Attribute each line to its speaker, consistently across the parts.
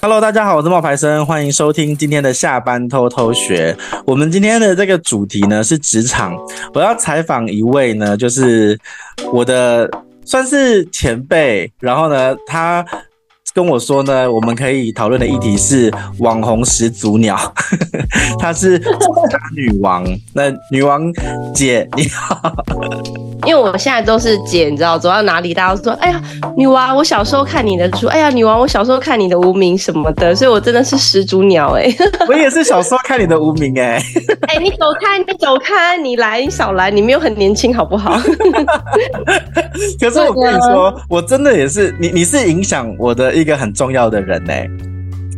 Speaker 1: Hello，大家好，我是冒牌生，欢迎收听今天的下班偷偷学。我们今天的这个主题呢是职场，我要采访一位呢，就是我的算是前辈，然后呢，他。跟我说呢，我们可以讨论的议题是网红始祖鸟，她是女王。那女王姐你好，
Speaker 2: 因为我现在都是姐，你知道，走到哪里大家都说，哎呀，女王，我小时候看你的书，哎呀，女王，我小时候看你的无名什么的，所以我真的是始祖鸟哎、欸。
Speaker 1: 我也是小时候看你的无名哎、欸。
Speaker 2: 哎、欸，你走开，你走开，你来，你少来，你没有很年轻好不好？
Speaker 1: 可是我跟你说，我真的也是你，你是影响我的一。一个很重要的人哎、欸，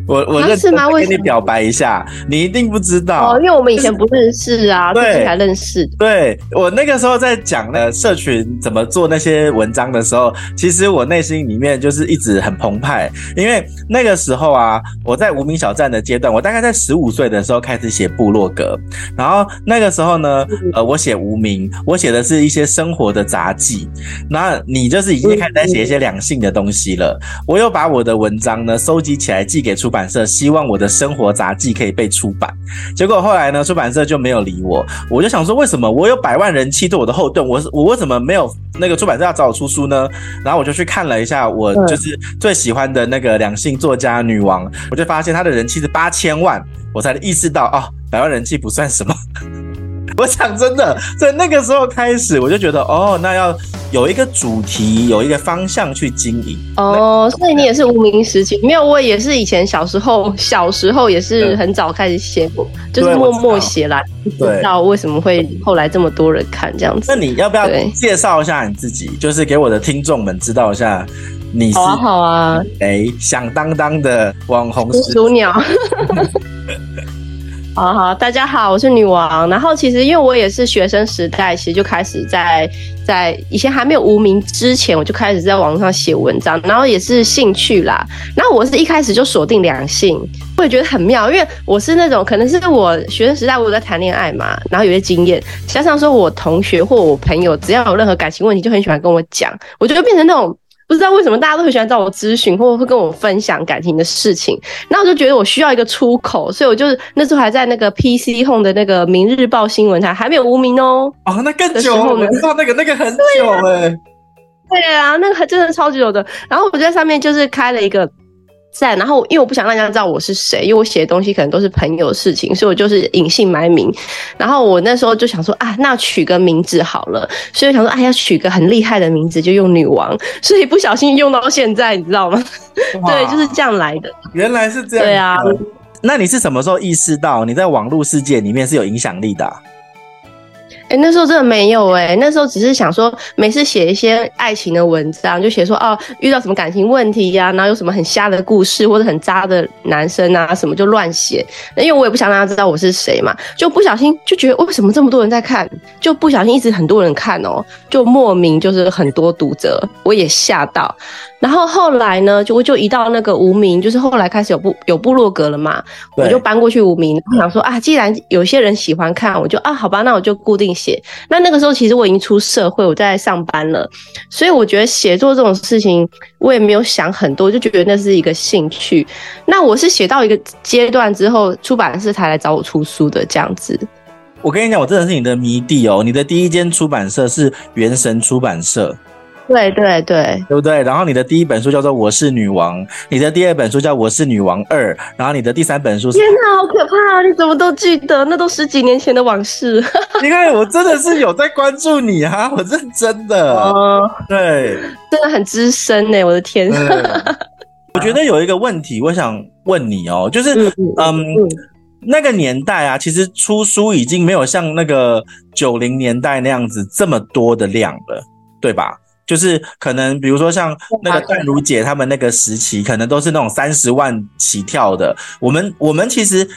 Speaker 1: 我我认识吗？我跟你表白一下，你一定不知道。
Speaker 2: 哦，因为我们以前不认识啊，最近才认识。
Speaker 1: 对，我那个时候在讲呢，社群怎么做那些文章的时候，其实我内心里面就是一直很澎湃，因为那个时候啊，我在无名小站的阶段，我大概在十五岁的时候开始写部落格，然后那个时候呢，呃，我写无名，我写的是一些生活的杂记，那你就是已经开始在写一些两性的东西了，我又把我的文章呢收集起来寄给出版社，希望我的生活杂技可以被出版。结果后来呢，出版社就没有理我。我就想说，为什么我有百万人气做我的后盾，我我为什么没有那个出版社要找我出书呢？然后我就去看了一下，我就是最喜欢的那个两性作家女王，我就发现她的人气是八千万，我才意识到哦，百万人气不算什么。我想真的，在那个时候开始，我就觉得哦，那要有一个主题，有一个方向去经营。
Speaker 2: 哦，所以你也是无名时期？没有，我也是以前小时候，小时候也是很早开始写，就是默默写来，不知道为什么会后来这么多人看这样子。
Speaker 1: 那你要不要介绍一下你自己？就是给我的听众们知道一下，你是
Speaker 2: 好啊，好啊，
Speaker 1: 哎，响当当的网红
Speaker 2: 始祖鸟。好好，大家好，我是女王。然后其实因为我也是学生时代，其实就开始在在以前还没有无名之前，我就开始在网上写文章，然后也是兴趣啦。然后我是一开始就锁定两性，我也觉得很妙，因为我是那种可能是我学生时代我有在谈恋爱嘛，然后有些经验，加上说我同学或我朋友只要有任何感情问题，就很喜欢跟我讲，我就会变成那种。不知道为什么大家都很喜欢找我咨询，或者会跟我分享感情的事情，那我就觉得我需要一个出口，所以我就那时候还在那个 PC Home 的那个《明日报》新闻台，还没有无名哦。
Speaker 1: 哦，那更久了，我知道那个那个很久了。
Speaker 2: 对啊，那个还真的超级久的。然后我在上面就是开了一个。在，然后因为我不想让大家知道我是谁，因为我写的东西可能都是朋友的事情，所以我就是隐姓埋名。然后我那时候就想说啊，那取个名字好了，所以我想说，哎要，取个很厉害的名字，就用女王。所以不小心用到现在，你知道吗？对，就是这样来的。
Speaker 1: 原来是这样。对啊。那你是什么时候意识到你在网络世界里面是有影响力的啊？
Speaker 2: 哎、那时候真的没有哎、那时候只是想说，每次写一些爱情的文章，就写说哦，遇到什么感情问题呀、然后有什么很瞎的故事，或者很渣的男生啊，什么就乱写。因为我也不想让他知道我是谁嘛，就不小心就觉得为什么这么多人在看，就不小心一直很多人看哦，就莫名就是很多读者，我也吓到。然后后来呢，就我就移到那个无名，就是后来开始有部有部落格了嘛，我就搬过去无名。我想说啊，既然有些人喜欢看，我就啊，好吧，那我就固定写。那那个时候其实我已经出社会，我在上班了，所以我觉得写作这种事情，我也没有想很多，就觉得那是一个兴趣。那我是写到一个阶段之后，出版社才来找我出书的这样子。
Speaker 1: 我跟你讲，我真的是你的迷弟哦，你的第一间出版社是元神出版社。
Speaker 2: 对对对，
Speaker 1: 对不对？然后你的第一本书叫做《我是女王》，你的第二本书叫《我是女王二》，然后你的第三本书是……
Speaker 2: 天哪，好可怕啊！你怎么都记得？那都十几年前的往事。
Speaker 1: 你看，我真的是有在关注你啊，我认真的。哦，对，
Speaker 2: 真的很资深呢，我的天。
Speaker 1: 我觉得有一个问题，我想问你哦，就是嗯，嗯，那个年代啊，其实出书已经没有像那个九零年代那样子这么多的量了，对吧？就是可能，比如说像那个淡如姐他们那个时期，可能都是那种三十万起跳的。我们我们其实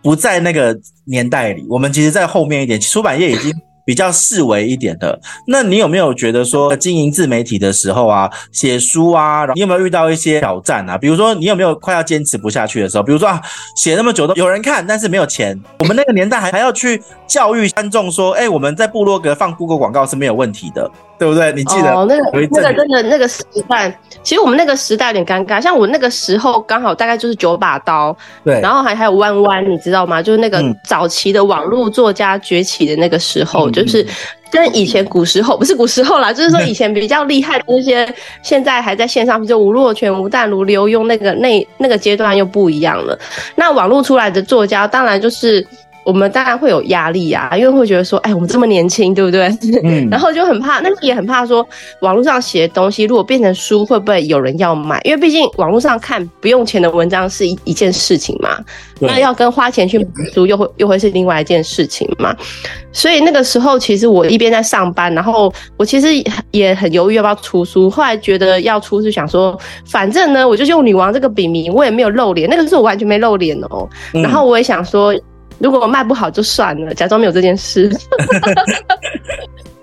Speaker 1: 不在那个年代里，我们其实在后面一点，出版业已经比较式微一点的。那你有没有觉得说经营自媒体的时候啊，写书啊，你有没有遇到一些挑战啊？比如说你有没有快要坚持不下去的时候？比如说啊，写那么久都有人看，但是没有钱。我们那个年代还还要去教育观众说，哎，我们在部落格放 Google 广告是没有问题的。对不对？你记得？
Speaker 2: 哦，那个那个真的那个时代，其实我们那个时代有点尴尬。像我那个时候刚好大概就是九把刀，
Speaker 1: 对，
Speaker 2: 然后还还有弯弯，你知道吗？就是那个早期的网络作家崛起的那个时候，嗯、就是跟以前古时候不是古时候啦，就是说以前比较厉害的那些，现在还在线上，就吴若权、吴淡如、刘墉那个那那个阶段又不一样了。那网络出来的作家，当然就是。我们当然会有压力啊，因为会觉得说，哎，我们这么年轻，对不对？嗯。然后就很怕，那也很怕说，网络上写的东西如果变成书，会不会有人要买？因为毕竟网络上看不用钱的文章是一一件事情嘛，那要跟花钱去买书又会又会是另外一件事情嘛。所以那个时候，其实我一边在上班，然后我其实也很犹豫要不要出书。后来觉得要出，是想说，反正呢，我就用女王这个笔名，我也没有露脸，那个时候我完全没露脸哦。然后我也想说。如果我卖不好就算了，假装没有这件事。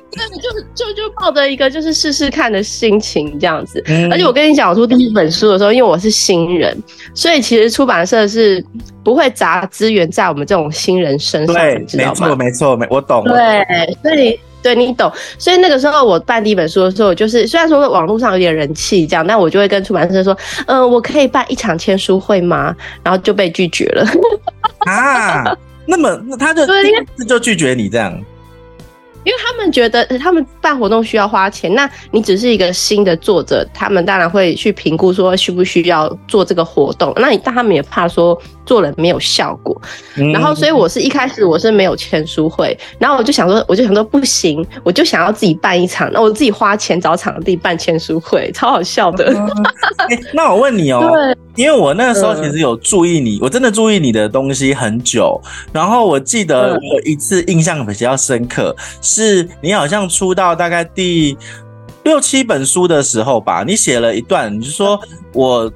Speaker 2: 对，就就就抱着一个就是试试看的心情这样子。嗯、而且我跟你讲，我出第一本书的时候，因为我是新人，所以其实出版社是不会砸资源在我们这种新人身上，
Speaker 1: 对，
Speaker 2: 你知道吗？
Speaker 1: 没错，没错，没我懂。
Speaker 2: 对，所以对你懂。所以那个时候我办第一本书的时候，就是虽然说网络上有点人气这样，但我就会跟出版社说，嗯、呃，我可以办一场签书会吗？然后就被拒绝了。
Speaker 1: 啊。那么，那他就第一次就拒绝你这样。
Speaker 2: 因为他们觉得他们办活动需要花钱，那你只是一个新的作者，他们当然会去评估说需不需要做这个活动。那你但他们也怕说做了没有效果，嗯、然后所以我是一开始我是没有签书会，然后我就想说，我就想说不行，我就想要自己办一场，那我自己花钱找场地办签书会，超好笑的。嗯
Speaker 1: 欸、那我问你哦、喔，因为我那个时候其实有注意你，嗯、我真的注意你的东西很久，然后我记得我有一次印象比较深刻。是你好像出到大概第六七本书的时候吧，你写了一段，你就说我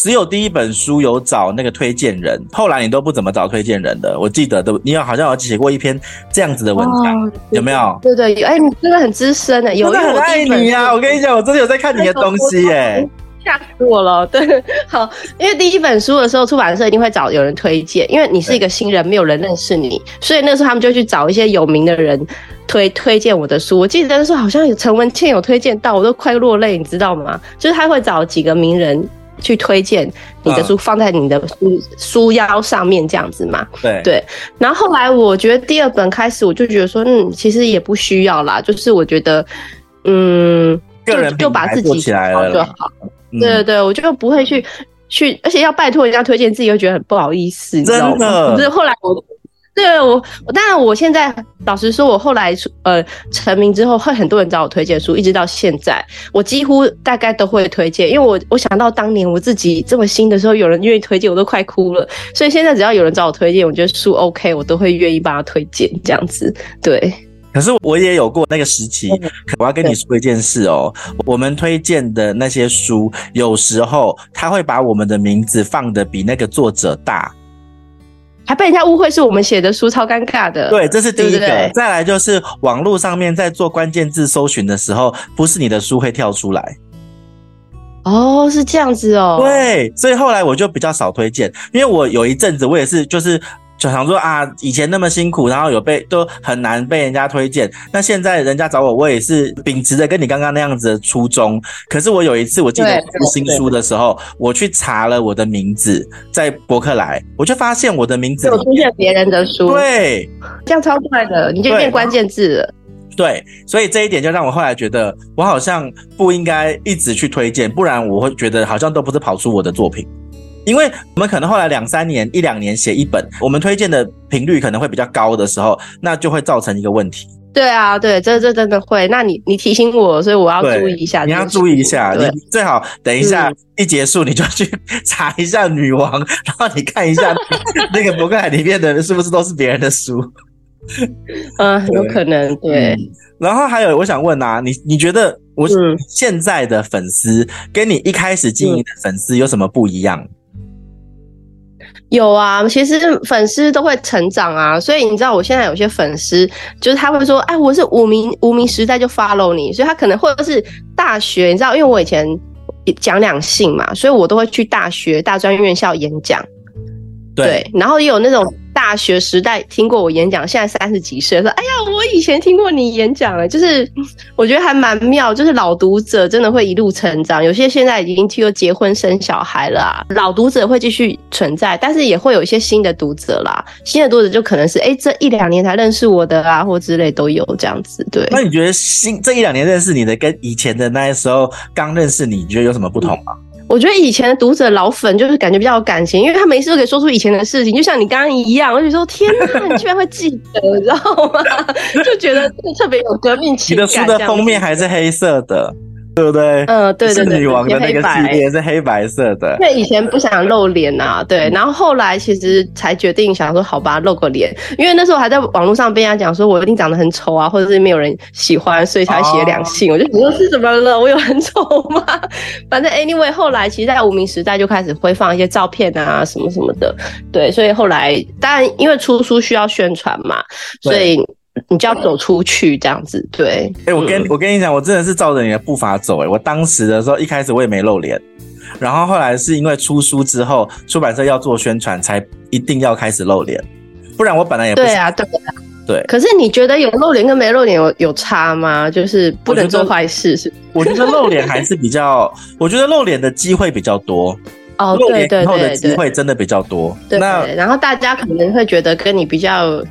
Speaker 1: 只有第一本书有找那个推荐人，后来你都不怎么找推荐人的。我记得都，你有好像有写过一篇这样子的文章，哦、有没有？
Speaker 2: 对对，哎、欸，你真的很资深的，有，
Speaker 1: 很爱你呀、啊！我跟你讲，我真的有在看你的东西耶。
Speaker 2: 吓死我了！对，好，因为第一本书的时候，出版社一定会找有人推荐，因为你是一个新人，没有人认识你，所以那时候他们就去找一些有名的人推推荐我的书。我记得那时候好像有陈文茜有推荐到，我都快落泪，你知道吗？就是他会找几个名人去推荐你的书，放在你的书书腰上面这样子嘛。
Speaker 1: 对
Speaker 2: 对。然后后来我觉得第二本开始，我就觉得说，嗯，其实也不需要啦，就是我觉得，嗯，就就把自己
Speaker 1: 起来了就好。
Speaker 2: 对对对，我就不会去去，而且要拜托人家推荐自己，又觉得很不好意思，你知道吗？真的。可是后来我，对我，当然我现在老实说，我后来呃成名之后，会很多人找我推荐书，一直到现在，我几乎大概都会推荐，因为我我想到当年我自己这么新的时候，有人愿意推荐，我都快哭了。所以现在只要有人找我推荐，我觉得书 OK，我都会愿意帮他推荐这样子，对。
Speaker 1: 可是我也有过那个时期，我要跟你说一件事哦。我们推荐的那些书，有时候他会把我们的名字放的比那个作者大，
Speaker 2: 还被人家误会是我们写的书，超尴尬的。
Speaker 1: 对，这是第一个。对对，再来就是网络上面在做关键字搜寻的时候，不是你的书会跳出来。
Speaker 2: 哦，是这样子哦。
Speaker 1: 对，所以后来我就比较少推荐，因为我有一阵子我也是就是。就想说啊，以前那么辛苦，然后有被都很难被人家推荐。那现在人家找我，我也是秉持着跟你刚刚那样子的初衷。可是我有一次，我记得出新书的时候，我去查了我的名字在博客来，我就发现我的名字有
Speaker 2: 出现别人的书，
Speaker 1: 对，
Speaker 2: 这样超快的，你就变关键字了
Speaker 1: 对。对，所以这一点就让我后来觉得，我好像不应该一直去推荐，不然我会觉得好像都不是跑出我的作品。因为我们可能后来两三年、一两年写一本，我们推荐的频率可能会比较高的时候，那就会造成一个问题。
Speaker 2: 对啊，对，这这真的会。那你你提醒我，所以我要注意一下。
Speaker 1: 你要注意一下，你最好等一下一结束，你就去查一下女王，嗯、然后你看一下 那个博客海里面的是不是都是别人的书。
Speaker 2: 嗯，有可能对、
Speaker 1: 嗯。然后还有，我想问啊，你你觉得我现在的粉丝跟你一开始经营的粉丝有什么不一样？
Speaker 2: 有啊，其实粉丝都会成长啊，所以你知道我现在有些粉丝，就是他会说，哎，我是无名无名时代就 follow 你，所以他可能或者是大学，你知道，因为我以前讲两性嘛，所以我都会去大学、大专院校演讲，对，对，然后也有那种大学时代听过我演讲，现在三十几岁说：“哎呀，我以前听过你演讲了。”就是我觉得还蛮妙，就是老读者真的会一路成长。有些现在已经听说结婚生小孩了啊，老读者会继续存在，但是也会有一些新的读者啦。新的读者就可能是哎，这一两年才认识我的啊，或之类都有这样子。对，
Speaker 1: 那你觉得新这一两年认识你的，跟以前的那时候刚认识你，你觉得有什么不同吗？
Speaker 2: 我觉得以前的读者老粉就是感觉比较有感情，因为他没事都可以说出以前的事情，就像你刚刚一样，我就说天哪，你居然会记得，你知道吗？就觉得特别有革命情感。
Speaker 1: 你的书的封面还是黑色的。对不对？
Speaker 2: 嗯，对对对，
Speaker 1: 女王的那个系列是黑白色的。
Speaker 2: 因为以前不想露脸呐、啊，对，然后后来其实才决定想说，好吧，露个脸。因为那时候还在网络上被人家讲说我一定长得很丑啊，或者是没有人喜欢，所以才写两性。哦、我就觉得是怎么了？我有很丑吗？反正 anyway，后来其实，在无名时代就开始会放一些照片啊，什么什么的。对，所以后来当然因为出书需要宣传嘛，所以。你就要走出去这样子，对。
Speaker 1: 哎、欸，我跟、嗯、我跟你讲，我真的是照着你的步伐走。哎，我当时的时候，一开始我也没露脸，然后后来是因为出书之后，出版社要做宣传，才一定要开始露脸，不然我本来也不
Speaker 2: 对啊，对啊，
Speaker 1: 对。
Speaker 2: 可是你觉得有露脸跟没露脸有有差吗？就是不能做坏事是？
Speaker 1: 我觉得露脸还是比较，我觉得露脸的机会比较多。
Speaker 2: 哦，对对对，对，对，
Speaker 1: 机会真的比较多。
Speaker 2: 对，那然后大家可能会觉得跟你比较。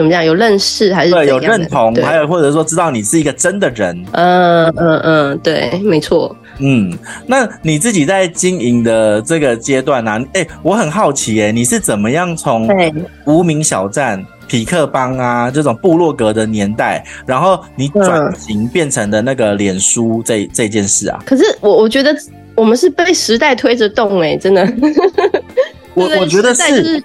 Speaker 2: 怎么讲？有认识还是
Speaker 1: 对有认同？还有或者说知道你是一个真的人？
Speaker 2: 嗯嗯嗯，对，没错。
Speaker 1: 嗯，那你自己在经营的这个阶段呢、啊？哎、欸，我很好奇、欸，哎，你是怎么样从无名小站、匹克邦啊这种部落格的年代，然后你转型变成的那个脸书这这件事啊？
Speaker 2: 可是我我觉得我们是被时代推着动、欸，哎，真的。
Speaker 1: 我我觉得是，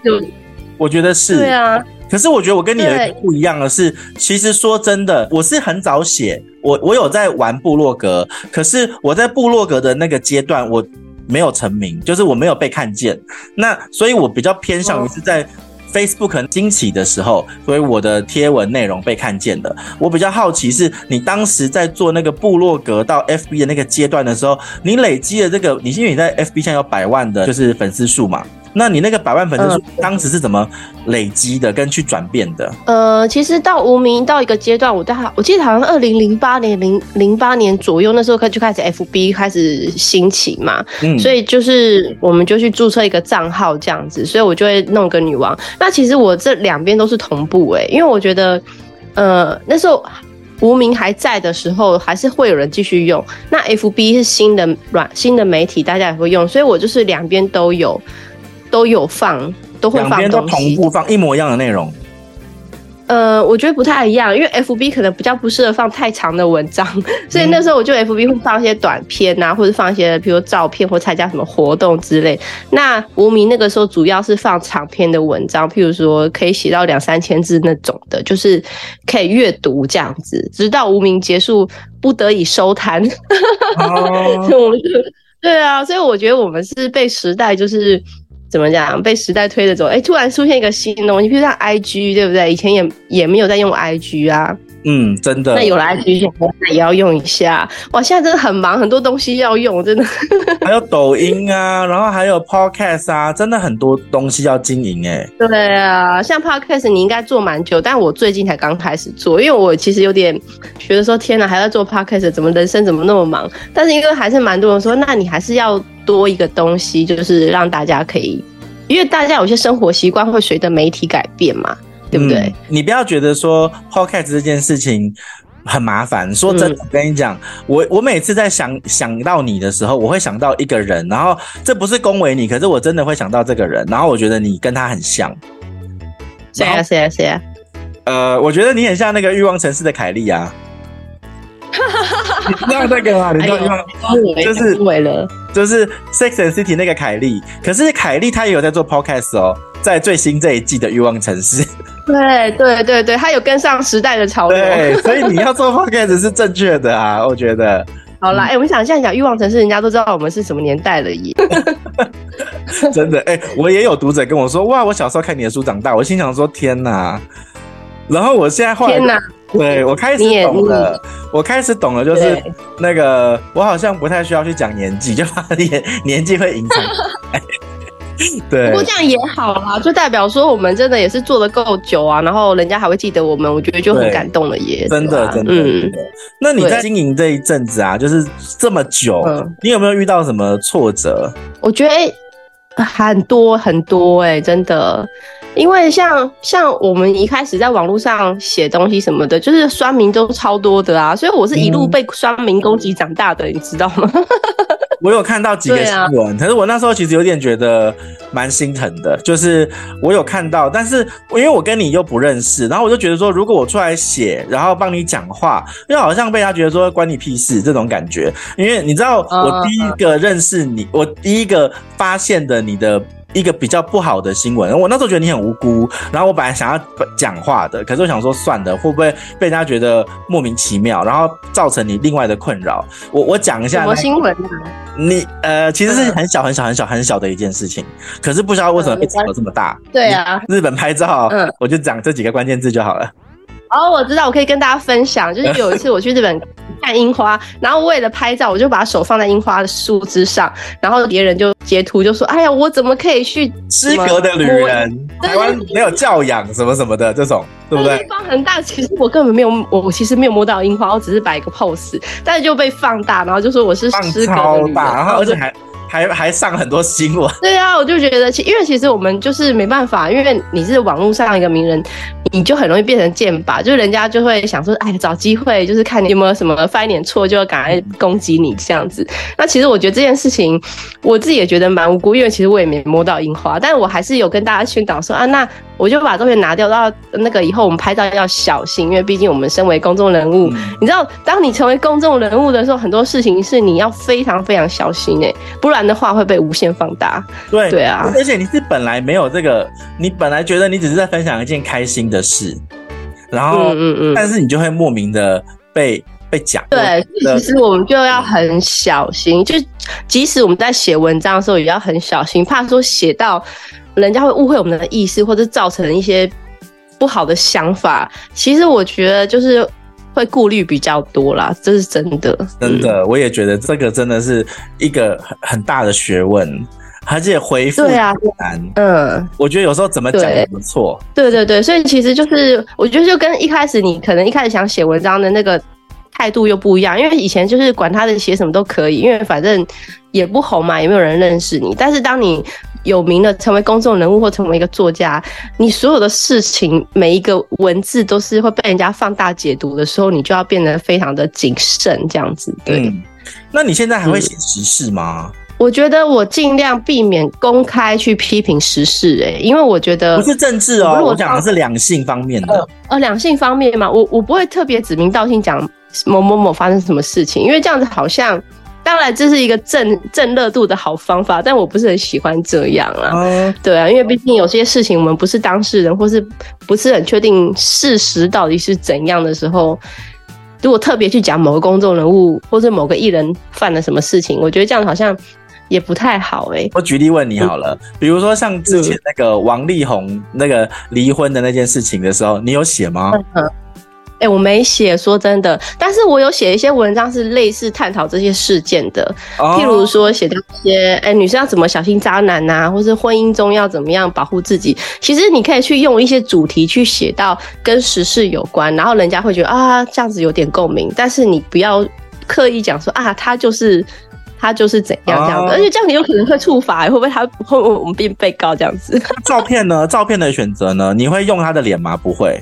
Speaker 1: 我觉得是，
Speaker 2: 对啊。
Speaker 1: 可是我觉得我跟你有一个不一样的是，其实说真的，我是很早写，我我有在玩部落格，可是我在部落格的那个阶段，我没有成名，就是我没有被看见。那所以，我比较偏向于是在 Facebook 兴起的时候，所以我的贴文内容被看见的。我比较好奇是，你当时在做那个部落格到 FB 的那个阶段的时候，你累积的这个，你因为你在 FB 上有百万的，就是粉丝数嘛。那你那个百万粉丝数当时是怎么累积的，跟去转变的？
Speaker 2: 呃，其实到无名到一个阶段，我大概我记得好像二零零八年零零八年左右，那时候开就开始 FB 开始兴起嘛，嗯，所以就是我们就去注册一个账号这样子，所以我就会弄个女王。那其实我这两边都是同步哎、欸，因为我觉得，呃，那时候无名还在的时候，还是会有人继续用。那 FB 是新的软新的媒体，大家也会用，所以我就是两边都有。都有放，都会放都
Speaker 1: 同步放一模一样的内容。
Speaker 2: 呃，我觉得不太一样，因为 FB 可能比较不适合放太长的文章，所以那时候我就 FB 会放一些短片啊，或者放一些比如照片或参加什么活动之类。那无名那个时候主要是放长篇的文章，譬如说可以写到两三千字那种的，就是可以阅读这样子，直到无名结束，不得已收摊。哦、对啊，所以我觉得我们是被时代就是。怎么讲？被时代推着走，哎、突然出现一个新东西，比如像 IG，对不对？以前也也没有在用 IG 啊。
Speaker 1: 嗯，真的。
Speaker 2: 那有来 IG，现在也要用一下。哇，现在真的很忙，很多东西要用，真的。
Speaker 1: 还有抖音啊，然后还有 Podcast 啊，真的很多东西要经营哎。
Speaker 2: 对啊，像 Podcast 你应该做蛮久，但我最近才刚开始做，因为我其实有点觉得说，天哪，还在做 Podcast，怎么人生怎么那么忙？但是因为还是蛮多人说，那你还是要多一个东西，就是让大家可以，因为大家有些生活习惯会随着媒体改变嘛。对不对？嗯，你
Speaker 1: 不要觉得说 Podcast 这件事情很麻烦。说真的，我跟你讲，嗯，我我每次在想想到你的时候，我会想到一个人，然后这不是恭维你，可是我真的会想到这个人，然后我觉得你跟他很像。
Speaker 2: 谁啊？谁啊？谁啊？
Speaker 1: 呃，我觉得你很像那个欲望城市的凯莉啊。你知道那个吗？你知道欲望？就是就是 Sex and City 那个凯莉，可是凯莉她也有在做 Podcast 哦，在最新这一季的欲望城市。
Speaker 2: 对对对对，他有跟上时代的潮流，
Speaker 1: 对，所以你要做 podcast 是正确的啊，我觉得。
Speaker 2: 好啦，哎、我们想现在讲欲望城市，人家都知道我们是什么年代了耶。
Speaker 1: 真的，哎、欸，我也有读者跟我说，哇，我小时候看你的书长大，我心想说天哪。然后我现在后来，天哪，对我开始懂了，我开始懂了，就是那个我好像不太需要去讲年纪，就怕年年纪会影响。对，
Speaker 2: 不过这样也好啦，就代表说我们真的也是做的够久啊，然后人家还会记得我们，我觉得就很感动了耶。
Speaker 1: 真的，真的，嗯。那你在经营这一阵子啊，就是这么久，你有没有遇到什么挫折？
Speaker 2: 我觉得很多很多哎、欸，真的。因为像像我们一开始在网络上写东西什么的，就是酸民都超多的啊，所以我是一路被酸民攻击长大的，嗯、你知道吗？
Speaker 1: 我有看到几个新闻，啊、可是我那时候其实有点觉得蛮心疼的，就是我有看到，但是因为我跟你又不认识，然后我就觉得说，如果我出来写，然后帮你讲话，又好像被他觉得说关你屁事这种感觉，因为你知道我第一个认识你，我第一个发现的你的。一个比较不好的新闻，我那时候觉得你很无辜，然后我本来想要讲话的，可是我想说算了，会不会被人家觉得莫名其妙，然后造成你另外的困扰？我我讲一下什么新闻？你呃，其实是很小很小很小很小的一件事情，可是不知道为什么被炒得这么大。
Speaker 2: 对啊，
Speaker 1: 日本拍照，嗯，我就讲这几个关键字就好了。
Speaker 2: 哦，我知道，我可以跟大家分享，就是有一次我去日本 看樱花，然后为了拍照，我就把手放在樱花的树枝上，然后别人就截图就说：“哎呀，我怎么可以去
Speaker 1: 失格的女人？台湾没有教养什么什么的这种，对不
Speaker 2: 对？”放很大，其实我根本没有，我其实没有摸到樱花，我只是摆一个 pose，但是就被放大，然后就说我是失格的旅人，
Speaker 1: 然后而且还。还还上很多新闻，
Speaker 2: 对啊，我就觉得，其因为其实我们就是没办法，因为你是网络上一个名人，你就很容易变成箭靶，就是人家就会想说，哎，找机会就是看你有没有什么犯一点错，就要赶快攻击你这样子。那其实我觉得这件事情，我自己也觉得蛮无辜，因为其实我也没摸到樱花，但是我还是有跟大家宣导说啊，那我就把照片拿掉，到那个以后我们拍照要小心，因为毕竟我们身为公众人物，嗯、你知道，当你成为公众人物的时候，很多事情是你要非常非常小心哎，不然。的话会被无限放大，
Speaker 1: 对
Speaker 2: 对啊，
Speaker 1: 而且你是本来没有这个，你本来觉得你只是在分享一件开心的事，然后，嗯嗯嗯，但是你就会莫名的被被讲。
Speaker 2: 对，其实我们就要很小心，就即使我们在写文章的时候也要很小心，怕说写到人家会误会我们的意思，或者造成一些不好的想法。其实我觉得就是。会顾虑比较多啦，这是真的。
Speaker 1: 真的，我也觉得这个真的是一个很很大的学问，而且回复对啊难。嗯，我觉得有时候怎么讲也不错。
Speaker 2: 对对对，所以其实就是我觉得就跟一开始你可能一开始想写文章的那个态度又不一样，因为以前就是管他的写什么都可以，因为反正也不红嘛，也没有人认识你。但是当你有名的成为公众人物或成为一个作家，你所有的事情每一个文字都是会被人家放大解读的时候，你就要变得非常的谨慎，这样子。对、嗯，
Speaker 1: 那你现在还会写时事吗？
Speaker 2: 嗯、我觉得我尽量避免公开去批评时事、欸，哎，因为我觉得
Speaker 1: 不是政治哦，我讲的是两性方面的。
Speaker 2: 呃，两性方面嘛，我我不会特别指名道姓讲某某某发生什么事情，因为这样子好像。当然，这是一个正正热度的好方法，但我不是很喜欢这样啊。嗯、对啊，因为毕竟有些事情我们不是当事人，或是不是很确定事实到底是怎样的时候，如果特别去讲某个公众人物或是某个艺人犯了什么事情，我觉得这样好像也不太好哎、欸。
Speaker 1: 我举例问你好了，嗯、比如说像之前那个王力宏那个离婚的那件事情的时候，你有写吗？嗯
Speaker 2: 哎、欸，我没写，说真的，但是我有写一些文章是类似探讨这些事件的，哦、譬如说写到一些，哎、欸，女生要怎么小心渣男呐，或是婚姻中要怎么样保护自己。其实你可以去用一些主题去写到跟时事有关，然后人家会觉得啊，这样子有点共鸣。但是你不要刻意讲说啊，他就是他就是怎样这样子，哦、而且这样你有可能会触法，会不会他会我们变被告这样子？
Speaker 1: 照片呢？照片的选择呢？你会用他的脸吗？不会。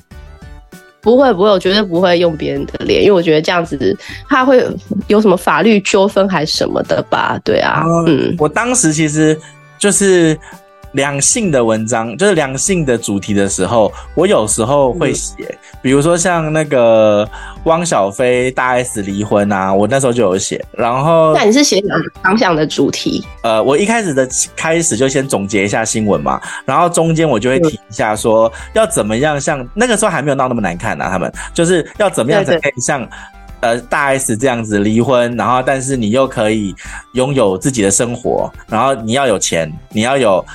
Speaker 2: 不会不会，我绝对不会用别人的脸，因为我觉得这样子他会有什么法律纠纷还是什么的吧？对啊，嗯，嗯，
Speaker 1: 我当时其实就是。两性的文章就是两性的主题的时候，我有时候会写，嗯、比如说像那个汪小菲大 S 离婚啊，我那时候就有写。然后，
Speaker 2: 那你是写哪个方向的主题？
Speaker 1: 呃，我一开始的开始就先总结一下新闻嘛，然后中间我就会提一下说要怎么样，像那个时候还没有闹那么难看啊，他们就是要怎么样才可以像呃大 S 这样子离婚，然后但是你又可以拥有自己的生活，然后你要有钱，你要有。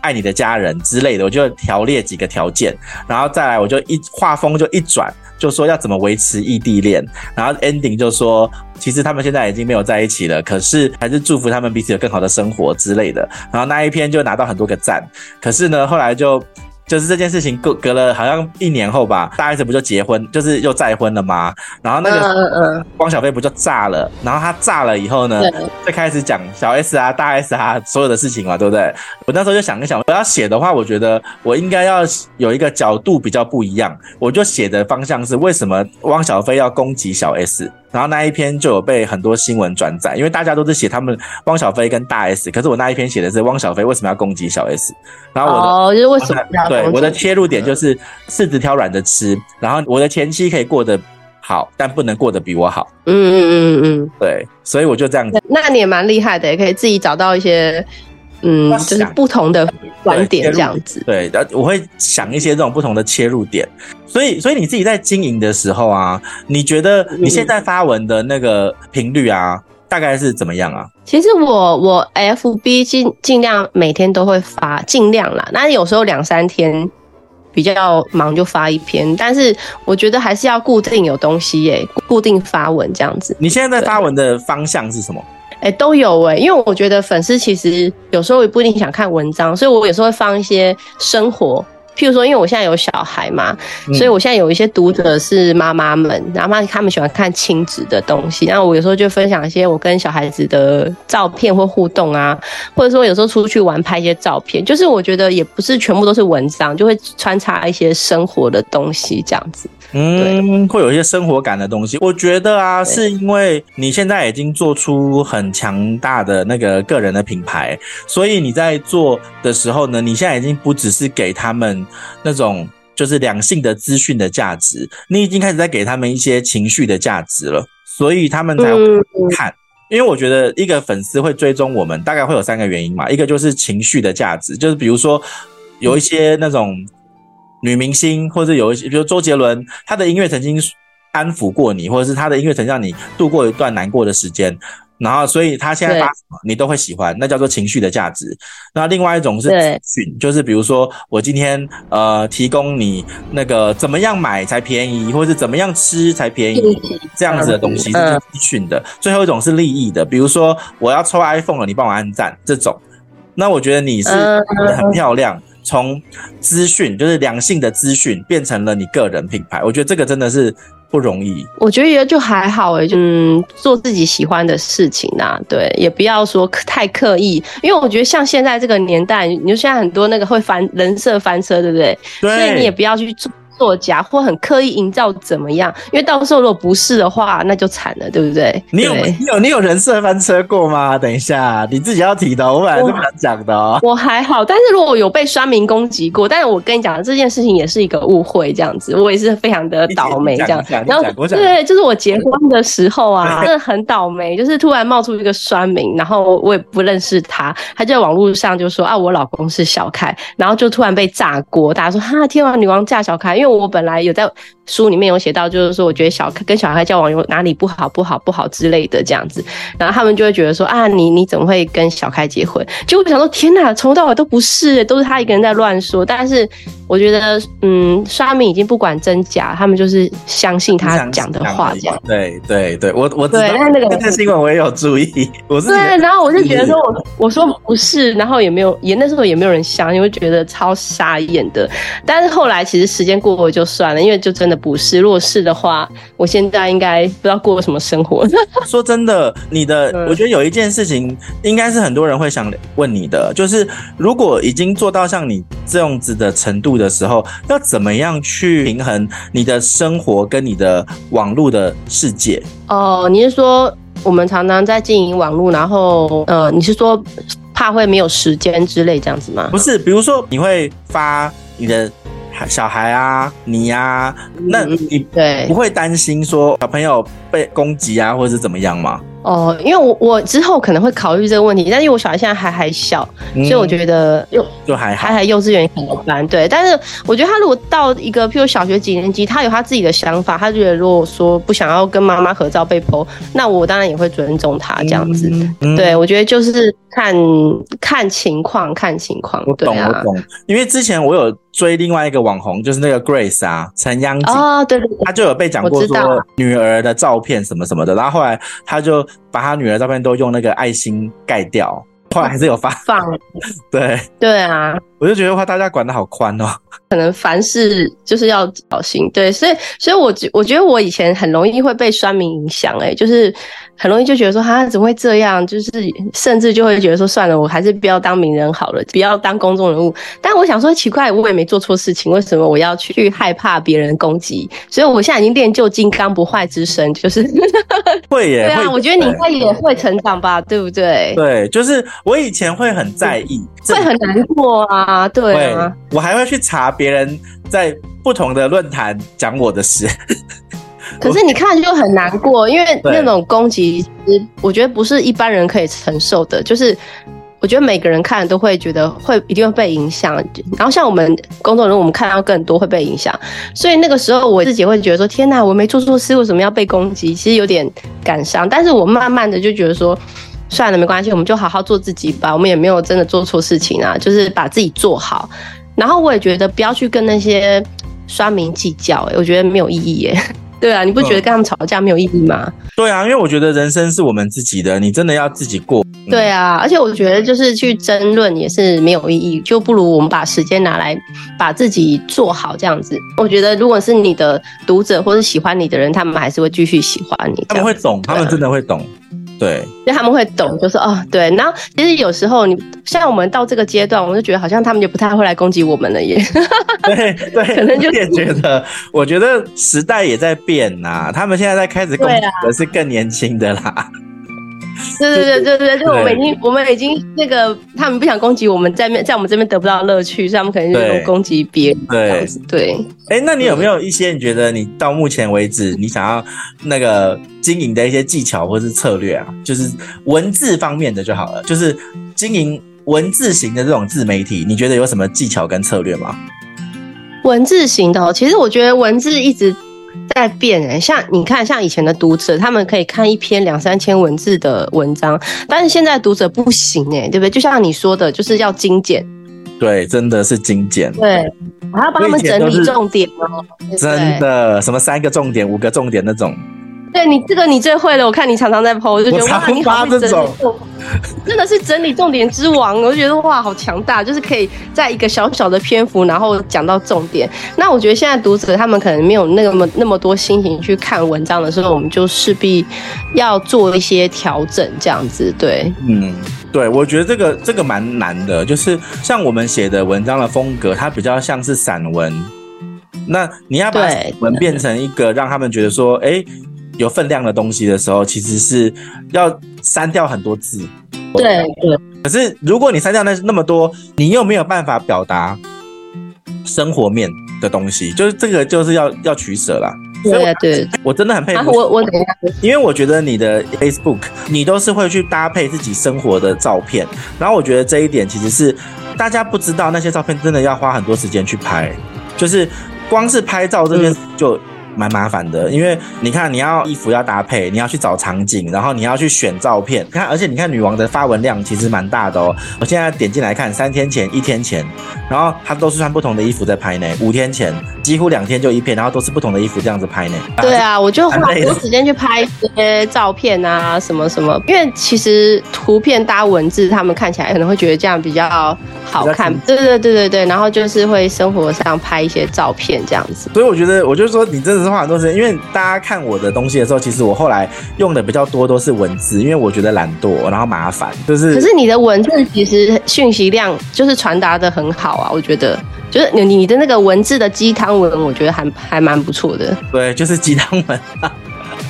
Speaker 1: 爱你的家人之类的，我就条列几个条件，然后再来我就一画风就一转，就说要怎么维持异地恋，然后 ending 就说其实他们现在已经没有在一起了，可是还是祝福他们彼此有更好的生活之类的，然后那一篇就拿到很多个赞，可是呢后来就。就是这件事情隔隔了好像一年后吧，大 S 不就结婚，就是又再婚了吗？然后那个汪小菲不就炸了？然后他炸了以后呢，就开始讲小 S 啊、大 S 啊所有的事情嘛，对不对？我那时候就想一想，我要写的话，我觉得我应该要有一个角度比较不一样，我就写的方向是为什么汪小菲要攻击小 S。然后那一篇就有被很多新闻转载，因为大家都是写他们汪小菲跟大 S，可是我那一篇写的是汪小菲为什么要攻击小 S，然后我的
Speaker 2: 哦，就是为什么要
Speaker 1: 对我的切入点就是柿子挑软的吃，然后我的前妻可以过得好，但不能过得比我好。
Speaker 2: 嗯嗯嗯嗯，
Speaker 1: 对，所以我就这样子。
Speaker 2: 那你也蛮厉害的，也可以自己找到一些。嗯，就是不同的观点这样子。
Speaker 1: 对，然后我会想一些这种不同的切入点。所以，所以你自己在经营的时候啊，你觉得你现在发文的那个频率啊，嗯、大概是怎么样啊？
Speaker 2: 其实我我 FB 尽尽量每天都会发，尽量啦。那有时候两三天比较忙就发一篇，但是我觉得还是要固定有东西耶，固定发文这样子。
Speaker 1: 你现在在发文的方向是什么？
Speaker 2: 哎、欸，都有哎、欸，因为我觉得粉丝其实有时候也不一定想看文章，所以我有时候会放一些生活。譬如说，因为我现在有小孩嘛，所以我现在有一些读者是妈妈们，然后他们喜欢看亲子的东西，然后我有时候就分享一些我跟小孩子的照片或互动啊，或者说有时候出去玩拍一些照片，就是我觉得也不是全部都是文章，就会穿插一些生活的东西这样子。
Speaker 1: 嗯，会有一些生活感的东西。我觉得啊，是因为你现在已经做出很强大的那个个人的品牌，所以你在做的时候呢，你现在已经不只是给他们。那种就是两性的资讯的价值，你已经开始在给他们一些情绪的价值了，所以他们才会看。因为我觉得一个粉丝会追踪我们，大概会有三个原因嘛，一个就是情绪的价值，就是比如说有一些那种女明星，或者有一些，比如周杰伦，他的音乐曾经安抚过你，或者是他的音乐曾让你度过一段难过的时间。然后，所以他现在发什么你都会喜欢，那叫做情绪的价值。那另外一种是资讯，就是比如说我今天呃提供你那个怎么样买才便宜，或者是怎么样吃才便宜这样子的东西是资讯的。最后一种是利益的，比如说我要抽 iPhone 了，你帮我按赞这种。那我觉得你是很漂亮，从资讯就是良性的资讯变成了你个人品牌，我觉得这个真的是。不容易，
Speaker 2: 我觉得也就还好哎，就嗯，做自己喜欢的事情呐、啊，对，也不要说太刻意，因为我觉得像现在这个年代，你就现在很多那个会翻人设翻车，对不对？对，所以你也不要去做。作假或很刻意营造怎么样？因为到时候如果不是的话，那就惨了，对不对？
Speaker 1: 你有你有你有人设翻车过吗？等一下，你自己要提的，我本来是不想讲的、喔。
Speaker 2: 我还好，但是如果有被酸民攻击过，但是我跟你讲这件事情也是一个误会，这样子，我也是非常的倒霉，这样。然后对，就是我结婚的时候啊，真的很倒霉，就是突然冒出一个酸民，然后我也不认识他，他就在网络上就说啊，我老公是小开，然后就突然被炸锅，大家说哈，天王女王嫁小开，因为。我本来有在书里面有写到，就是说我觉得小跟小开交往有哪里不好不好不好之类的这样子，然后他们就会觉得说啊，你你怎么会跟小开结婚？就我想说，天哪，从头到尾都不是，都是他一个人在乱说。但是我觉得，嗯，刷民已经不管真假，他们就是相信他讲的话这样。
Speaker 1: 对对对，我我对那个那个新闻我也有注意，我是对，
Speaker 2: 然后我就觉得说我我说不是，然后也没有也那时候也没有人相信，我觉得超傻眼的。但是后来其实时间过后就算了，因为就真的不是。如果是的话，我现在应该不知道过什么生活。
Speaker 1: 说真的，你的，我觉得有一件事情，应该是很多人会想问你的，就是如果已经做到像你这样子的程度的时候，要怎么样去平衡你的生活跟你的网络的世界？
Speaker 2: 哦，你是说我们常常在经营网络，然后呃，你是说怕会没有时间之类这样子吗？
Speaker 1: 不是，比如说你会发你的。小孩啊，你呀、啊，那你对不会担心说小朋友被攻击啊，或者是怎么样吗？
Speaker 2: 哦，因为我我之后可能会考虑这个问题，但是因为我小孩现在还还小，嗯、所以我觉得幼
Speaker 1: 就还好，
Speaker 2: 还还幼稚园可能班对。但是我觉得他如果到一个譬如小学几年级，他有他自己的想法，他觉得如果说不想要跟妈妈合照被 po，那我当然也会尊重他这样子。嗯嗯、对，我觉得就是看看情况，看情况。
Speaker 1: 我懂，
Speaker 2: 啊、
Speaker 1: 我懂。因为之前我有追另外一个网红，就是那个 Grace 啊，陈央锦。
Speaker 2: 哦，对对对，
Speaker 1: 他就有被讲过说女儿的照片什么什么的，然后后来他就把他女儿照片都用那个爱心盖掉。后来还是有发
Speaker 2: 放，
Speaker 1: 对
Speaker 2: 对啊，
Speaker 1: 我就觉得话大家管的好宽哦，
Speaker 2: 可能凡事就是要小心，对，所以所以我觉我觉得我以前很容易会被酸民影响，哎，就是很容易就觉得说他怎么会这样，就是甚至就会觉得说算了，我还是不要当名人好了，不要当公众人物。但我想说奇怪，我也没做错事情，为什么我要去害怕别人攻击？所以我现在已经练就金刚不坏之身，就是
Speaker 1: 会耶，
Speaker 2: 对啊，我觉得你应该也会成长吧，对不对？
Speaker 1: 对，就是。我以前会很在意，
Speaker 2: 会很难过啊，对啊，
Speaker 1: 我还会去查别人在不同的论坛讲我的事。
Speaker 2: 可是你看就很难过，因为那种攻击，我觉得不是一般人可以承受的。就是我觉得每个人看都会觉得会一定会被影响，然后像我们工作人员，我们看到更多会被影响。所以那个时候我自己会觉得说：天哪，我没做错事，为什么要被攻击？其实有点感伤。但是我慢慢的就觉得说。算了，没关系，我们就好好做自己吧。我们也没有真的做错事情啊，就是把自己做好。然后我也觉得不要去跟那些刷民计较，欸，我觉得没有意义耶。对啊，你不觉得跟他们吵架没有意义吗？
Speaker 1: 对啊，因为我觉得人生是我们自己的，你真的要自己过。
Speaker 2: 对啊，而且我觉得就是去争论也是没有意义，就不如我们把时间拿来把自己做好这样子。我觉得如果是你的读者或是喜欢你的人，他们还是会继续喜欢你。
Speaker 1: 他们会懂，他们真的会懂。对，
Speaker 2: 所以他们会懂，就是哦，对。然后其实有时候你像我们到这个阶段，我就觉得好像他们就不太会来攻击我们了耶。
Speaker 1: 对对，
Speaker 2: 可能就
Speaker 1: 也觉得，我觉得时代也在变呐、啊。他们现在在开始攻击的是更年轻的啦。
Speaker 2: 对对对对对，就我们已经我们已经那个，他们不想攻击我们，在面在我们这边得不到乐趣，所以他们可能就攻击别人。对对。哎、欸，
Speaker 1: 那你有没有一些你觉得你到目前为止你想要那个经营的一些技巧或是策略啊？就是文字方面的就好了，就是经营文字型的这种自媒体，你觉得有什么技巧跟策略吗？
Speaker 2: 文字型的，其实我觉得文字一直。在变哎，像你看，像以前的读者，他们可以看一篇两三千文字的文章，但是现在读者不行哎，对不对？就像你说的，就是要精简。
Speaker 1: 对，真的是精简。
Speaker 2: 对，还要帮他们整理重点哦。
Speaker 1: 真的，什么三个重点、五个重点那种。
Speaker 2: 对你这个你最会了，我看你常常在 po，我就觉得哇，你好会整理，真的是整理重点之王，我就觉得哇，好强大，就是可以在一个小小的篇幅，然后讲到重点。那我觉得现在读者他们可能没有那么那么多心情去看文章的时候，我们就势必要做一些调整，这样子。对，
Speaker 1: 嗯，对，我觉得这个这个蛮难的，就是像我们写的文章的风格，它比较像是散文。那你要把散文变成一个让他们觉得说，哎、欸。有分量的东西的时候，其实是要删掉很多字。
Speaker 2: 对对。
Speaker 1: 可是如果你删掉那那么多，你又没有办法表达生活面的东西，就是这个就是要要取舍啦。
Speaker 2: 对啊，对。
Speaker 1: 我真的很佩服。
Speaker 2: 我我等一下。
Speaker 1: 因为我觉得你的 Facebook，你都是会去搭配自己生活的照片，然后我觉得这一点其实是大家不知道，那些照片真的要花很多时间去拍，就是光是拍照这边就。蛮麻烦的，因为你看，你要衣服要搭配，你要去找场景，然后你要去选照片。看，而且你看女王的发文量其实蛮大的哦。我现在点进来看，三天前、一天前，然后她都是穿不同的衣服在拍呢。五天前，几乎两天就一片，然后都是不同的衣服这样子拍呢。
Speaker 2: 对啊，我就花很多时间去拍一些照片啊，什么什么。因为其实图片搭文字，他们看起来可能会觉得这样比较好看。对对对对对，然后就是会生活上拍一些照片这样子。
Speaker 1: 所以我觉得，我就说你真的是。花很多时间，因为大家看我的东西的时候，其实我后来用的比较多都是文字，因为我觉得懒惰，然后麻烦，就是。可
Speaker 2: 是你的文字其实讯息量就是传达的很好啊，我觉得，就是你你的那个文字的鸡汤文，我觉得还还蛮不错的。
Speaker 1: 对，就是鸡汤文。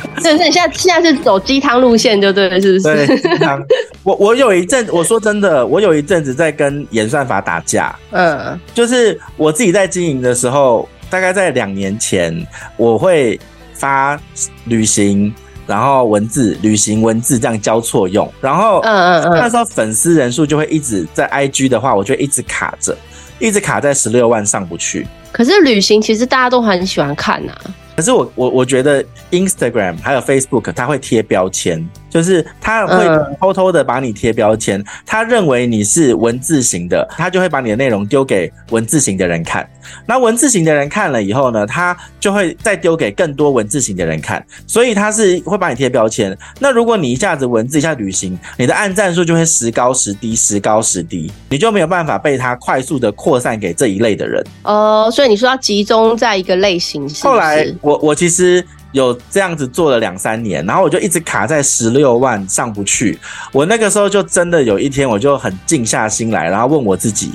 Speaker 2: 对，所以你现在现在是走鸡汤路线，就对了，是不是？
Speaker 1: 对，鸡汤。我我有一阵，我说真的，我有一阵子在跟演算法打架。嗯，就是我自己在经营的时候。大概在两年前，我会发旅行，然后文字、旅行文字这样交错用，然后嗯嗯嗯，那时候粉丝人数就会一直在 IG 的话，我就一直卡着，一直卡在十六万上不去。
Speaker 2: 可是旅行其实大家都很喜欢看呐。
Speaker 1: 可是我我我觉得 Instagram 还有 Facebook 它会贴标签。就是它会偷偷的把你贴标签，他认为你是文字型的，他就会把你的内容丢给文字型的人看。那文字型的人看了以后呢，他就会再丢给更多文字型的人看，所以他是会把你贴标签。那如果你一下子文字一下旅行，你的按赞数就会时高时低，时高时低，你就没有办法被他快速的扩散给这一类的人。
Speaker 2: 哦，所以你说要集中在一个类型是是？
Speaker 1: 后来我我其实。有这样子做了两三年，然后我就一直卡在十六万上不去。我那个时候就真的有一天，我就很静下心来，然后问我自己：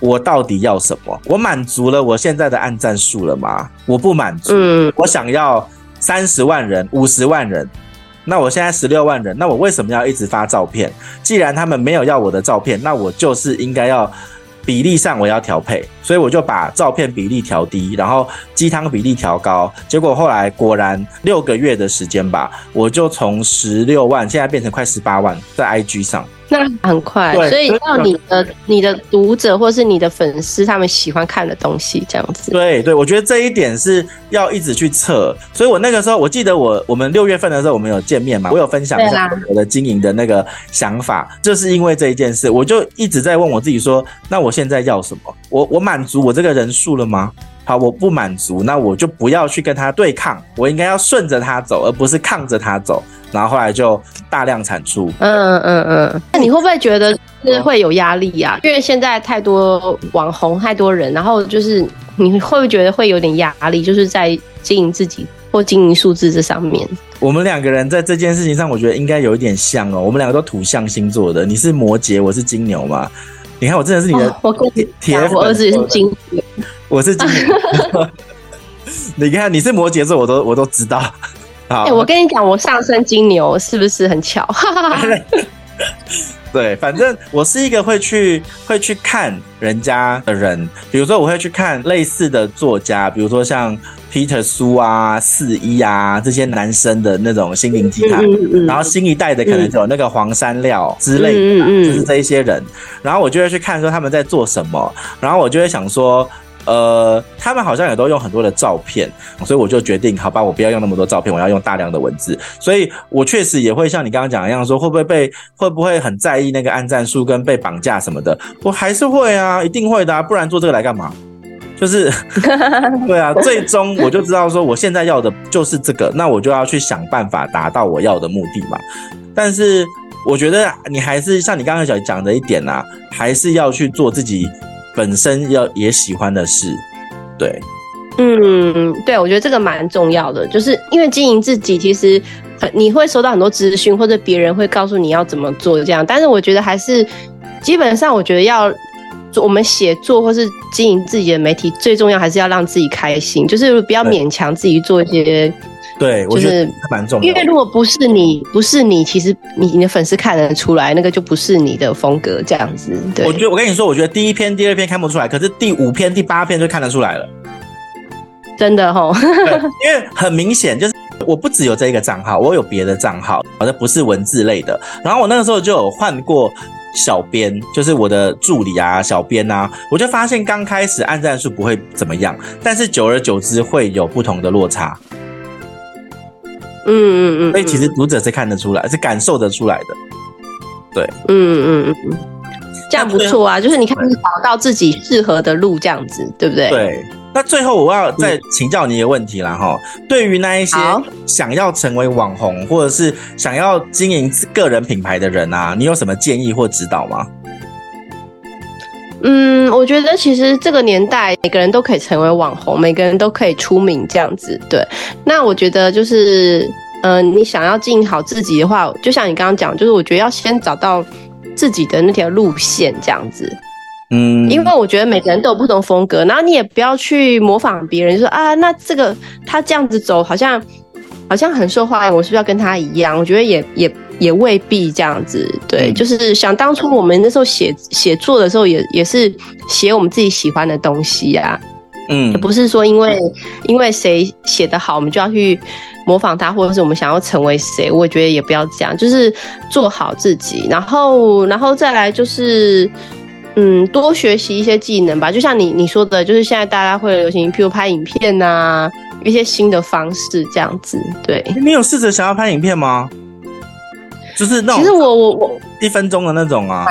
Speaker 1: 我到底要什么？我满足了我现在的按赞数了吗？我不满足。嗯，我想要三十万人、五十万人。那我现在十六万人，那我为什么要一直发照片？既然他们没有要我的照片，那我就是应该要。比例上我要调配，所以我就把照片比例调低，然后鸡汤比例调高。结果后来果然六个月的时间吧，我就从十六万现在变成快十八万在 IG 上。
Speaker 2: 那很快，所以到你的你的读者或是你的粉丝，他们喜欢看的东西这样子。
Speaker 1: 对对，我觉得这一点是要一直去测。所以我那个时候，我记得我我们六月份的时候，我们有见面嘛，我有分享一下我的经营的那个想法，就是因为这一件事，我就一直在问我自己说，那我现在要什么？我我满足我这个人数了吗？好，我不满足，那我就不要去跟他对抗，我应该要顺着他走，而不是抗着他走。然后后来就大量产出。
Speaker 2: 嗯嗯嗯。那你会不会觉得是会有压力呀？因为现在太多网红，太多人，然后就是你会不会觉得会有点压力？就是在经营自己或经营数字这上面。
Speaker 1: 我们两个人在这件事情上，我觉得应该有一点像哦。我们两个都土象星座的，你是摩羯，我是金牛嘛。你看我真的是你的铁，
Speaker 2: 我铁，我儿子也是金牛。
Speaker 1: 我是金牛，你看你是摩羯座，我都我都知道。好，
Speaker 2: 我跟你讲，我上升金牛是不是很巧？
Speaker 1: 对，反正我是一个会去会去看人家的人，比如说我会去看类似的作家，比如说像 Peter 苏啊、四一啊这些男生的那种心灵鸡汤，嗯嗯嗯，然后新一代的可能就有那个黄山料之类的，就是这一些人，然后我就会去看说他们在做什么，然后我就会想说。呃，他们好像也都用很多的照片，所以我就决定，好吧，我不要用那么多照片，我要用大量的文字。所以我确实也会像你刚刚讲一样，说会不会被，会不会很在意那个按赞数跟被绑架什么的？我还是会啊，一定会的啊，不然做这个来干嘛？就是，对啊，最终我就知道说，我现在要的就是这个，那我就要去想办法达到我要的目的嘛。但是我觉得你还是像你刚刚讲讲的一点啊，还是要去做自己。本身要也喜欢的事，对，
Speaker 2: 嗯，对，我觉得这个蛮重要的，就是因为经营自己，其实你会收到很多资讯，或者别人会告诉你要怎么做这样，但是我觉得还是基本上，我觉得要我们写作或是经营自己的媒体，最重要还是要让自己开心，就是不要勉强自己做一些。
Speaker 1: 对，我觉得蛮重要的。
Speaker 2: 因为如果不是你，不是你，其实你你的粉丝看得出来，那个就不是你的风格，这样子。对，
Speaker 1: 我觉得我跟你说，我觉得第一篇、第二篇看不出来，可是第五篇、第八篇就看得出来了。
Speaker 2: 真的齁，
Speaker 1: 因为很明显，就是我不只有这一个账号，我有别的账号，好像不是文字类的。然后我那个时候就有换过小编，就是我的助理啊、小编啊，我就发现刚开始按赞数不会怎么样，但是久而久之会有不同的落差。
Speaker 2: 嗯嗯嗯，
Speaker 1: 所以其实读者是看得出来，是感受得出来的。对，
Speaker 2: 嗯嗯嗯嗯，这样不错啊，就是你看找到自己适合的路，这样子，对不对？
Speaker 1: 对。那最后我要再请教你一个问题啦哈，对于那一些想要成为网红或者是想要经营个人品牌的人啊，你有什么建议或指导吗？
Speaker 2: 嗯，我觉得其实这个年代每个人都可以成为网红，每个人都可以出名这样子。对，那我觉得就是，嗯、呃，你想要经营好自己的话，就像你刚刚讲，就是我觉得要先找到自己的那条路线这样子。嗯，因为我觉得每个人都有不同风格，然后你也不要去模仿别人，就说啊，那这个他这样子走好像好像很受欢迎，我是不是要跟他一样？我觉得也也。也未必这样子，对，嗯、就是想当初我们那时候写写作的时候也，也也是写我们自己喜欢的东西呀、啊，嗯，也不是说因为因为谁写的好，我们就要去模仿他，或者是我们想要成为谁，我觉得也不要这样，就是做好自己，然后然后再来就是，嗯，多学习一些技能吧，就像你你说的，就是现在大家会流行，譬如拍影片呐、啊，一些新的方式这样子，对。
Speaker 1: 你有试着想要拍影片吗？就是那种
Speaker 2: 其实我我我
Speaker 1: 一分钟的那种啊。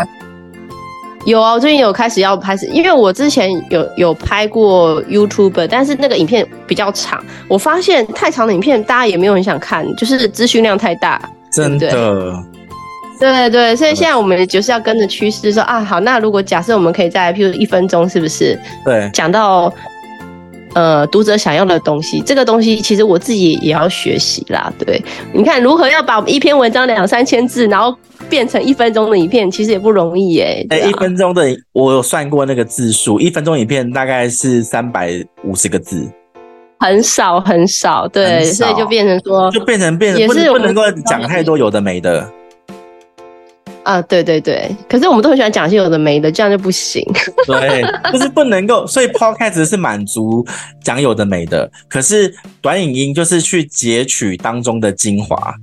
Speaker 2: 有啊，我最近有开始要拍始，因为我之前有有拍过 YouTube，但是那个影片比较长，我发现太长的影片大家也没有很想看，就是资讯量太大。
Speaker 1: 真的。
Speaker 2: 对对对，所以现在我们就是要跟着趋势说啊，好，那如果假设我们可以在譬如一分钟，是不是？
Speaker 1: 对。
Speaker 2: 讲到呃读者想要的东西，这个东西其实我自己也要学习啦。对，你看如何要把一篇文章两三千字，然后。变成一分钟的影片，其实也不容易耶。哎、
Speaker 1: 欸，一分钟的，我有算过那个字数，一分钟影片大概是三百五十个字，
Speaker 2: 很少很少。对，所以就变成说，
Speaker 1: 就变成变成不不能够讲太多有的没的。
Speaker 2: 啊，对对对，可是我们都很喜欢讲些有的没的，这样就不行。
Speaker 1: 对，就是不能够，所以 Podcast 是满足讲有的没的，可是短影音就是去截取当中的精华。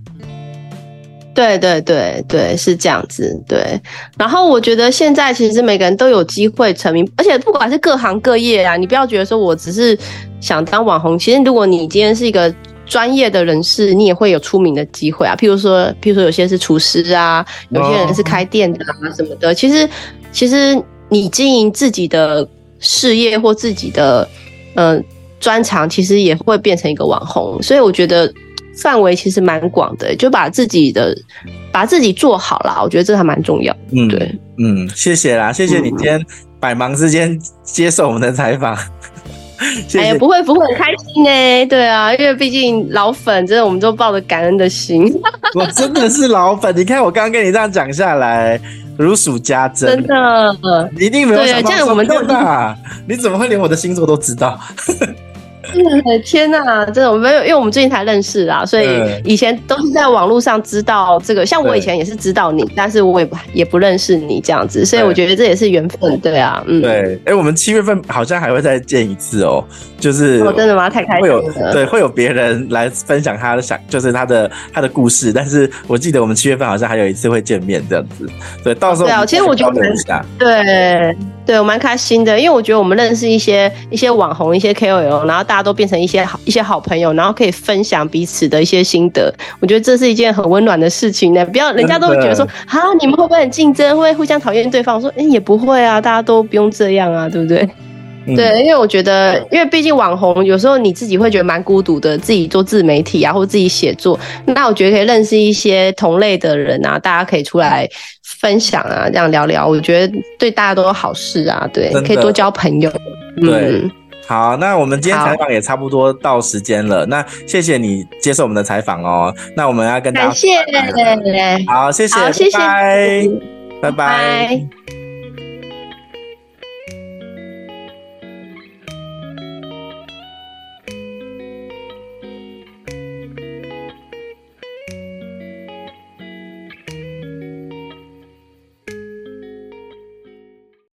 Speaker 2: 对对对对，是这样子。对，然后我觉得现在其实每个人都有机会成名，而且不管是各行各业啊，你不要觉得说我只是想当网红，其实如果你今天是一个专业的人士，你也会有出名的机会啊。譬如说，譬如说有些是厨师啊，有些人是开店的啊什么的。其实，其实你经营自己的事业或自己的呃专长，其实也会变成一个网红。所以我觉得。范围其实蛮广的，就把自己的把自己做好啦，我觉得这还蛮重要。嗯，对，
Speaker 1: 嗯，谢谢啦，谢谢你今天百忙之间接受我们的采访。谢谢。
Speaker 2: 哎呀，不会不会，很开心哎，对啊，因为毕竟老粉，真的我们都抱着感恩的心。
Speaker 1: 我真的是老粉，你看我刚刚跟你这样讲下来，如数家珍。
Speaker 2: 真的，
Speaker 1: 你一定没有想到。
Speaker 2: 这样我们都
Speaker 1: 大，你怎么会连我的星座都知道？
Speaker 2: 天呐，真的，我没有，因为我们最近才认识啊，所以以前都是在网络上知道这个。像我以前也是知道你，但是我也不也不认识你这样子，所以我觉得这也是缘分，对啊，嗯，
Speaker 1: 对。哎、欸，我们七月份好像还会再见一次哦，就是、
Speaker 2: 哦、真的吗？太开心了。会
Speaker 1: 有对，会有别人来分享他的想，就是他的他的故事。但是我记得我们七月份好像还有一次会见面这样子，对，到时候对啊，
Speaker 2: 其实我觉得蛮对。对，我蛮开心的，因为我觉得我们认识一些一些网红、一些 KOL，然后大家都变成一些好一些好朋友，然后可以分享彼此的一些心得。我觉得这是一件很温暖的事情呢。不要人家都会觉得说，啊，你们会不会很竞争，会不会互相讨厌对方？我说，哎，也不会啊，大家都不用这样啊，对不对？嗯、对，因为我觉得，因为毕竟网红有时候你自己会觉得蛮孤独的，自己做自媒体啊，或自己写作，那我觉得可以认识一些同类的人啊，大家可以出来分享啊，这样聊聊，我觉得对大家都有好事啊。对，可以多交朋友。
Speaker 1: 对，嗯、好，那我们今天采访也差不多到时间了，那谢谢你接受我们的采访哦。那我们要跟大家
Speaker 2: 感谢，好，
Speaker 1: 谢谢，
Speaker 2: 好，谢谢，
Speaker 1: 拜拜，拜拜。拜拜。